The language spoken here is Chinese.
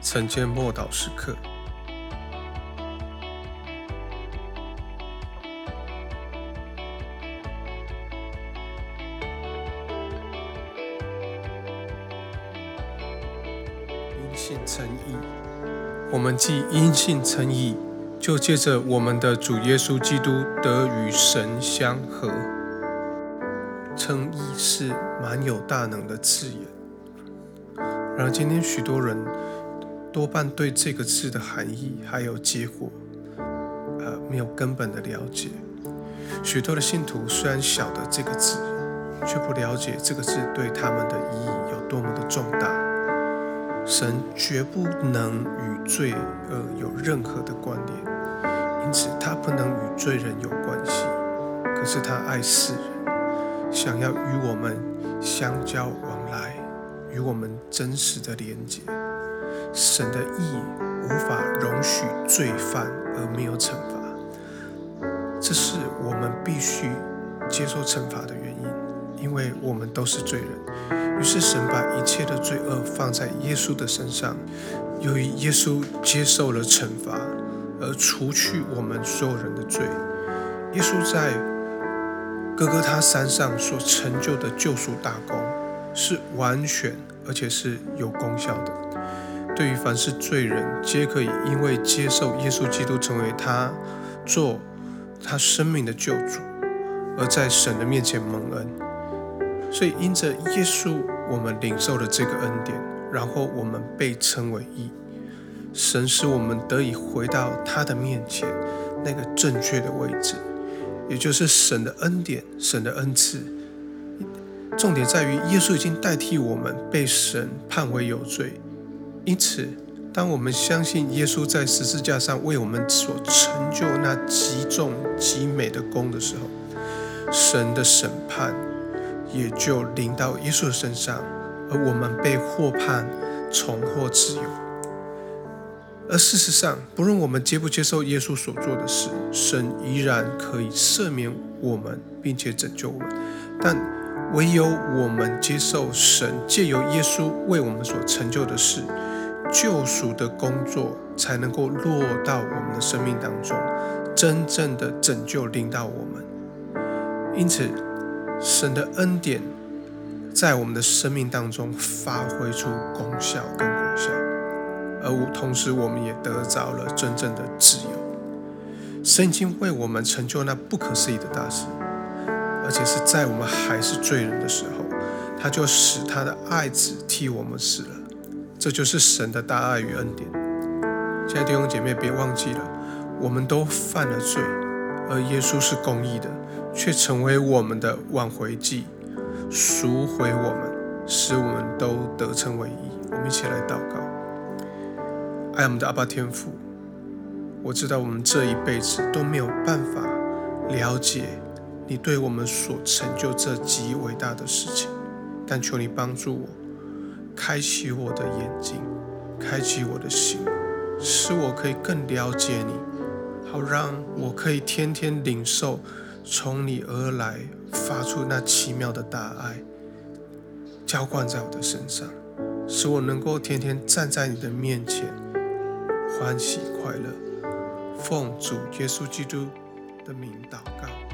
晨间默祷时刻。因信称义，我们既因信称义，就借着我们的主耶稣基督得与神相合。称义是蛮有大能的字眼，然而今天许多人多半对这个字的含义还有结果，呃，没有根本的了解。许多的信徒虽然晓得这个字，却不了解这个字对他们的意义有多么的重大。神绝不能与罪恶有任何的关联，因此他不能与罪人有关系。可是他爱世人。想要与我们相交往来，与我们真实的连结。神的意无法容许罪犯而没有惩罚，这是我们必须接受惩罚的原因，因为我们都是罪人。于是神把一切的罪恶放在耶稣的身上，由于耶稣接受了惩罚，而除去我们所有人的罪。耶稣在。哥哥他山上所成就的救赎大功，是完全而且是有功效的。对于凡是罪人，皆可以因为接受耶稣基督成为他做他生命的救主，而在神的面前蒙恩。所以因着耶稣，我们领受了这个恩典，然后我们被称为义。神使我们得以回到他的面前那个正确的位置。也就是神的恩典，神的恩赐。重点在于耶稣已经代替我们被神判为有罪，因此，当我们相信耶稣在十字架上为我们所成就那极重极美的功的时候，神的审判也就临到耶稣的身上，而我们被获判重获自由。而事实上，不论我们接不接受耶稣所做的事，神依然可以赦免我们，并且拯救我们。但唯有我们接受神借由耶稣为我们所成就的事，救赎的工作，才能够落到我们的生命当中，真正的拯救领到我们。因此，神的恩典在我们的生命当中发挥出功效跟果效。而同时，我们也得着了真正的自由。神已经为我们成就那不可思议的大事，而且是在我们还是罪人的时候，他就使他的爱子替我们死了。这就是神的大爱与恩典。亲爱的弟兄姐妹，别忘记了，我们都犯了罪，而耶稣是公义的，却成为我们的挽回祭，赎回我们，使我们都得称为义。我们一起来祷告。爱我们的阿爸天父，我知道我们这一辈子都没有办法了解你对我们所成就这极伟大的事情，但求你帮助我，开启我的眼睛，开启我的心，使我可以更了解你，好让我可以天天领受从你而来发出那奇妙的大爱，浇灌在我的身上，使我能够天天站在你的面前。欢喜快乐，奉主耶稣基督的名祷告。